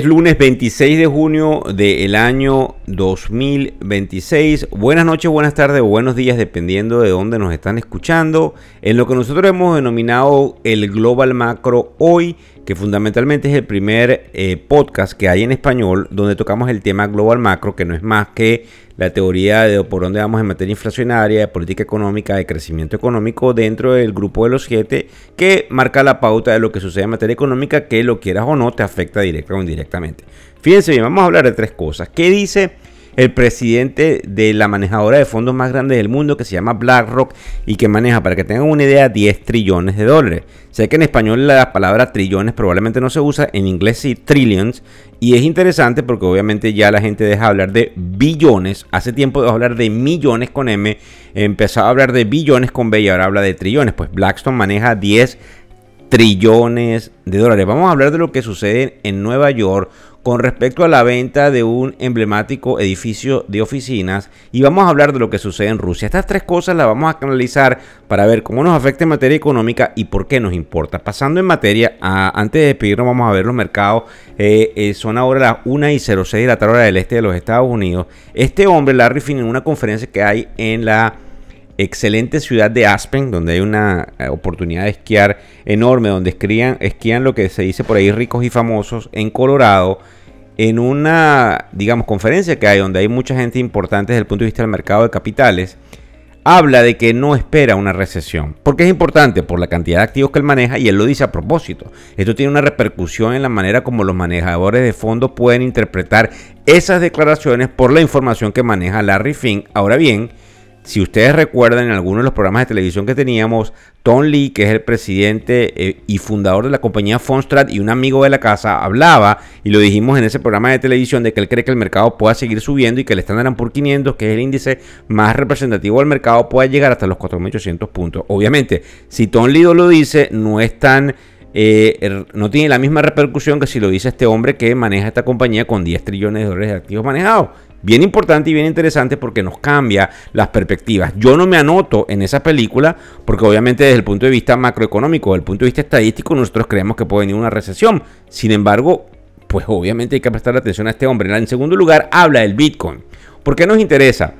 Es lunes 26 de junio del año 2026. Buenas noches, buenas tardes o buenos días, dependiendo de dónde nos están escuchando. En lo que nosotros hemos denominado el Global Macro hoy, que fundamentalmente es el primer eh, podcast que hay en español donde tocamos el tema Global Macro, que no es más que la teoría de por dónde vamos en materia inflacionaria, de política económica, de crecimiento económico dentro del grupo de los siete, que marca la pauta de lo que sucede en materia económica, que lo quieras o no te afecta directa o indirectamente. Fíjense bien, vamos a hablar de tres cosas. ¿Qué dice el presidente de la manejadora de fondos más grande del mundo que se llama BlackRock y que maneja, para que tengan una idea, 10 trillones de dólares. Sé que en español la palabra trillones probablemente no se usa, en inglés sí, trillions. Y es interesante porque obviamente ya la gente deja de hablar de billones. Hace tiempo dejó de hablar de millones con M, empezó a hablar de billones con B y ahora habla de trillones. Pues Blackstone maneja 10 trillones de dólares. Vamos a hablar de lo que sucede en Nueva York con respecto a la venta de un emblemático edificio de oficinas y vamos a hablar de lo que sucede en Rusia. Estas tres cosas las vamos a analizar para ver cómo nos afecta en materia económica y por qué nos importa. Pasando en materia, antes de despedirnos vamos a ver los mercados. Eh, eh, son ahora las 1 y 06 de la tarde del este de los Estados Unidos. Este hombre, Larry Finn, en una conferencia que hay en la excelente ciudad de Aspen, donde hay una eh, oportunidad de esquiar enorme, donde esquían, esquían lo que se dice por ahí ricos y famosos en Colorado, en una, digamos, conferencia que hay, donde hay mucha gente importante desde el punto de vista del mercado de capitales, habla de que no espera una recesión. Porque es importante por la cantidad de activos que él maneja y él lo dice a propósito. Esto tiene una repercusión en la manera como los manejadores de fondos pueden interpretar esas declaraciones por la información que maneja Larry Fink. Ahora bien, si ustedes recuerdan en algunos de los programas de televisión que teníamos, Tom Lee, que es el presidente eh, y fundador de la compañía Fonstrat y un amigo de la casa, hablaba, y lo dijimos en ese programa de televisión, de que él cree que el mercado pueda seguir subiendo y que el Standard Poor's 500, que es el índice más representativo del mercado, pueda llegar hasta los 4.800 puntos. Obviamente, si Tom Lee lo dice, no es tan... Eh, er, no tiene la misma repercusión que si lo dice este hombre que maneja esta compañía con 10 trillones de dólares de activos manejados. Bien importante y bien interesante porque nos cambia las perspectivas. Yo no me anoto en esa película porque obviamente desde el punto de vista macroeconómico, desde el punto de vista estadístico, nosotros creemos que puede venir una recesión. Sin embargo, pues obviamente hay que prestar atención a este hombre. En segundo lugar, habla del Bitcoin. ¿Por qué nos interesa?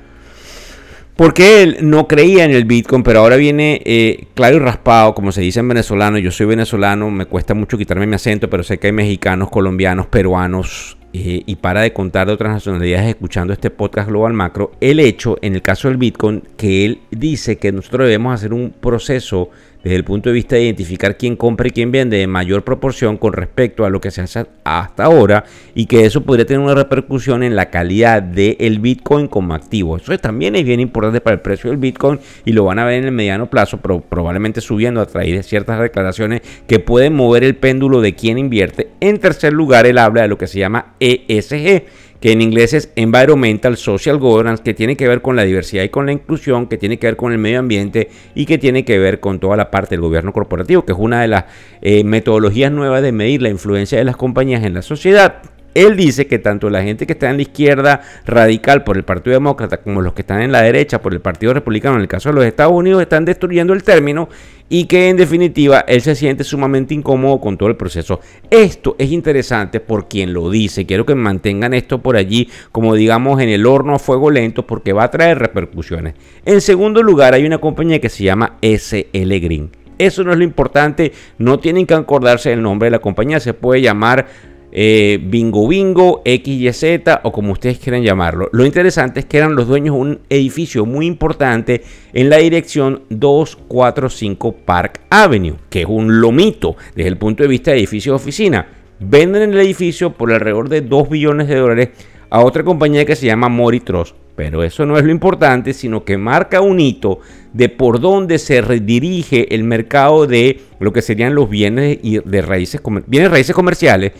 Porque él no creía en el Bitcoin, pero ahora viene eh, claro y raspado, como se dice en venezolano. Yo soy venezolano, me cuesta mucho quitarme mi acento, pero sé que hay mexicanos, colombianos, peruanos, eh, y para de contar de otras nacionalidades escuchando este podcast Global Macro, el hecho, en el caso del Bitcoin, que él dice que nosotros debemos hacer un proceso desde el punto de vista de identificar quién compra y quién vende en mayor proporción con respecto a lo que se hace hasta ahora y que eso podría tener una repercusión en la calidad del Bitcoin como activo. Eso también es bien importante para el precio del Bitcoin y lo van a ver en el mediano plazo, pero probablemente subiendo a través de ciertas declaraciones que pueden mover el péndulo de quién invierte. En tercer lugar, él habla de lo que se llama ESG que en inglés es Environmental Social Governance, que tiene que ver con la diversidad y con la inclusión, que tiene que ver con el medio ambiente y que tiene que ver con toda la parte del gobierno corporativo, que es una de las eh, metodologías nuevas de medir la influencia de las compañías en la sociedad. Él dice que tanto la gente que está en la izquierda radical por el Partido Demócrata como los que están en la derecha por el Partido Republicano, en el caso de los Estados Unidos, están destruyendo el término y que en definitiva él se siente sumamente incómodo con todo el proceso. Esto es interesante por quien lo dice. Quiero que mantengan esto por allí, como digamos, en el horno a fuego lento, porque va a traer repercusiones. En segundo lugar, hay una compañía que se llama SL Green. Eso no es lo importante, no tienen que acordarse del nombre de la compañía, se puede llamar eh, Bingo Bingo, XYZ o como ustedes quieran llamarlo. Lo interesante es que eran los dueños de un edificio muy importante en la dirección 245 Park Avenue, que es un lomito desde el punto de vista de edificio de oficina. Venden el edificio por alrededor de 2 billones de dólares a otra compañía que se llama Moritross. Pero eso no es lo importante, sino que marca un hito de por dónde se redirige el mercado de lo que serían los bienes de raíces, bienes raíces comerciales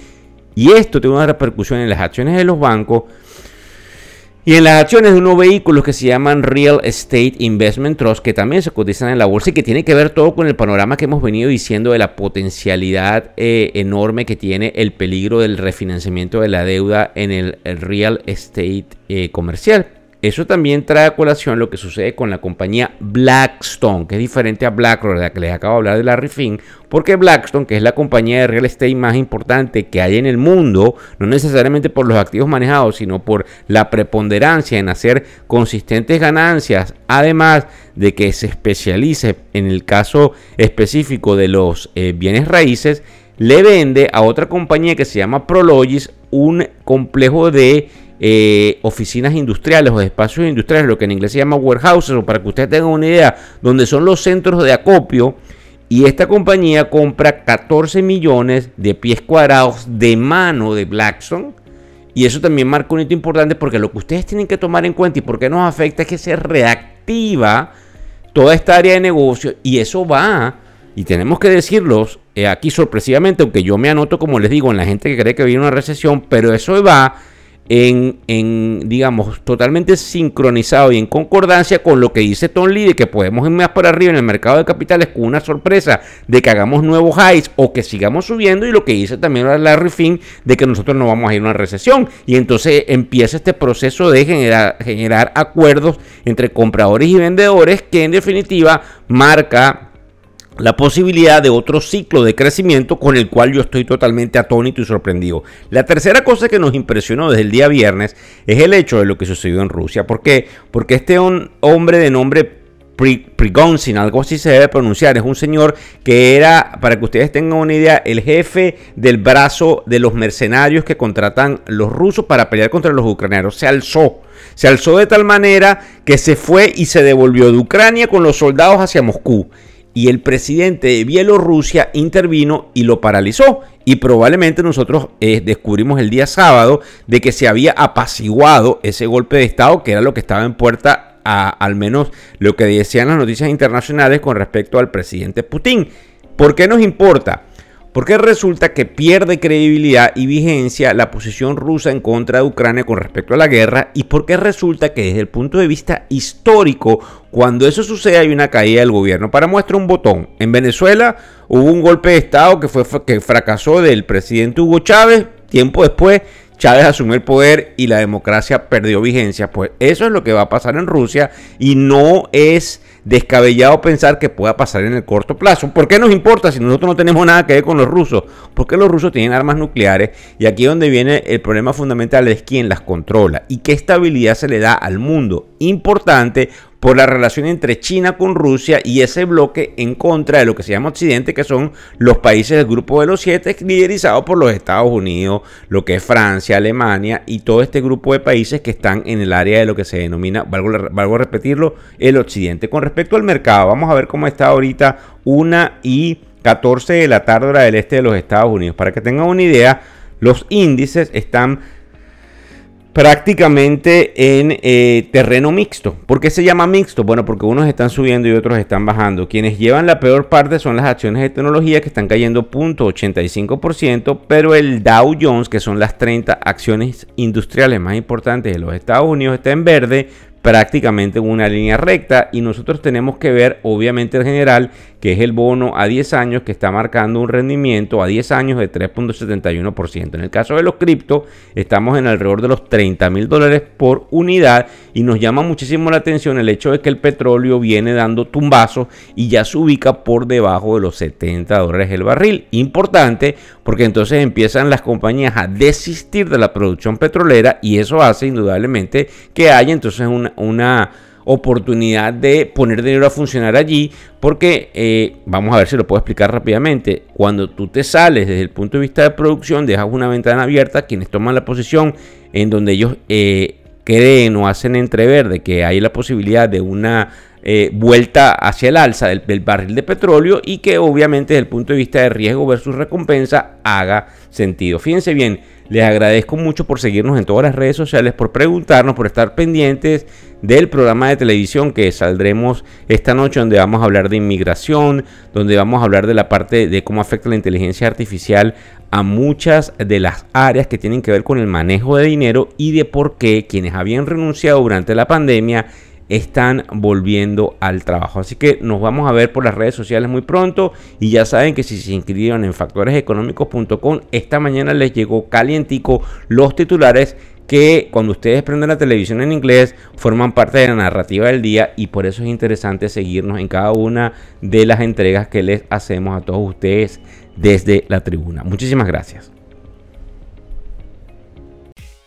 y esto tiene una repercusión en las acciones de los bancos Y en las acciones de unos vehículos que se llaman Real Estate Investment Trust, que también se cotizan en la bolsa y que tiene que ver todo con el panorama que hemos venido diciendo de la potencialidad eh, enorme que tiene el peligro del refinanciamiento de la deuda en el, Real Estate eh, comercial. Eso también trae a colación lo que sucede con la compañía Blackstone, que es diferente a BlackRock, de la que les acabo de hablar de Larry Finn, porque Blackstone, que es la compañía de real estate más importante que hay en el mundo, no necesariamente por los activos manejados, sino por la preponderancia en hacer consistentes ganancias, además de que se especialice en el caso específico de los eh, bienes raíces, le vende a otra compañía que se llama Prologis un complejo de eh, oficinas industriales o espacios industriales, lo que en inglés se llama warehouses, o para que ustedes tengan una idea, donde son los centros de acopio. Y esta compañía compra 14 millones de pies cuadrados de mano de Blackstone. Y eso también marca un hito importante porque lo que ustedes tienen que tomar en cuenta y por qué nos afecta es que se reactiva toda esta área de negocio y eso va, y tenemos que decirlos eh, aquí sorpresivamente, aunque yo me anoto, como les digo, en la gente que cree que viene una recesión, pero eso va en, digamos, totalmente sincronizado y en concordancia con lo que dice Tom Lee de que podemos ir más para arriba en el mercado de capitales con una sorpresa de que hagamos nuevos highs o que sigamos subiendo y lo que dice también Larry Finn de que nosotros no vamos a ir a una recesión. Y entonces empieza este proceso de generar, generar acuerdos entre compradores y vendedores que en definitiva marca la posibilidad de otro ciclo de crecimiento con el cual yo estoy totalmente atónito y sorprendido. La tercera cosa que nos impresionó desde el día viernes es el hecho de lo que sucedió en Rusia. ¿Por qué? Porque este hombre de nombre Prigozhin, algo así se debe pronunciar, es un señor que era, para que ustedes tengan una idea, el jefe del brazo de los mercenarios que contratan los rusos para pelear contra los ucranianos. Se alzó. Se alzó de tal manera que se fue y se devolvió de Ucrania con los soldados hacia Moscú y el presidente de Bielorrusia intervino y lo paralizó. Y probablemente nosotros eh, descubrimos el día sábado de que se había apaciguado ese golpe de Estado, que era lo que estaba en puerta, a, al menos lo que decían las noticias internacionales con respecto al presidente Putin. ¿Por qué nos importa? Porque resulta que pierde credibilidad y vigencia la posición rusa en contra de Ucrania con respecto a la guerra y porque resulta que desde el punto de vista histórico, cuando eso sucede hay una caída del gobierno. Para muestra un botón, en Venezuela hubo un golpe de Estado que, fue, que fracasó del presidente Hugo Chávez, tiempo después Chávez asumió el poder y la democracia perdió vigencia. Pues eso es lo que va a pasar en Rusia y no es descabellado pensar que pueda pasar en el corto plazo. ¿Por qué nos importa si nosotros no tenemos nada que ver con los rusos? Porque los rusos tienen armas nucleares y aquí donde viene el problema fundamental es quién las controla y qué estabilidad se le da al mundo. Importante por la relación entre China con Rusia y ese bloque en contra de lo que se llama Occidente, que son los países del grupo de los siete, liderizados por los Estados Unidos, lo que es Francia, Alemania y todo este grupo de países que están en el área de lo que se denomina, valgo, a repetirlo, el Occidente. Con respecto al mercado, vamos a ver cómo está ahorita una y 14 de la tarde hora del este de los Estados Unidos. Para que tengan una idea, los índices están prácticamente en eh, terreno mixto. ¿Por qué se llama mixto? Bueno, porque unos están subiendo y otros están bajando. Quienes llevan la peor parte son las acciones de tecnología que están cayendo 0.85%, pero el Dow Jones, que son las 30 acciones industriales más importantes de los Estados Unidos, está en verde prácticamente en una línea recta y nosotros tenemos que ver obviamente el general que es el bono a 10 años que está marcando un rendimiento a 10 años de 3.71%. En el caso de los cripto estamos en alrededor de los 30 mil dólares por unidad y nos llama muchísimo la atención el hecho de que el petróleo viene dando tumbazos y ya se ubica por debajo de los 70 dólares el barril. Importante porque entonces empiezan las compañías a desistir de la producción petrolera y eso hace indudablemente que haya entonces una, una oportunidad de poner dinero a funcionar allí, porque eh, vamos a ver si lo puedo explicar rápidamente. Cuando tú te sales desde el punto de vista de producción, dejas una ventana abierta, quienes toman la posición en donde ellos eh, creen o hacen entrever de que hay la posibilidad de una eh, vuelta hacia el alza del, del, barril de petróleo y que obviamente desde el punto de vista de riesgo versus recompensa haga sentido. Fíjense bien, les agradezco mucho por seguirnos en todas las redes sociales, por preguntarnos, por estar pendientes del programa de televisión que saldremos esta noche, donde vamos a hablar de inmigración, donde vamos a hablar de la parte de cómo afecta la inteligencia artificial a muchas de las áreas que tienen que ver con el manejo de dinero y de por qué quienes habían renunciado durante la pandemia están volviendo al trabajo. Así que nos vamos a ver por las redes sociales muy pronto y ya saben que si se inscribieron en factoreseconómicos.com esta mañana les llegó calientico los titulares que cuando ustedes prenden la televisión en inglés forman parte de la narrativa del día y por eso es interesante seguirnos en cada una de las entregas que les hacemos a todos ustedes desde la tribuna. Muchísimas gracias.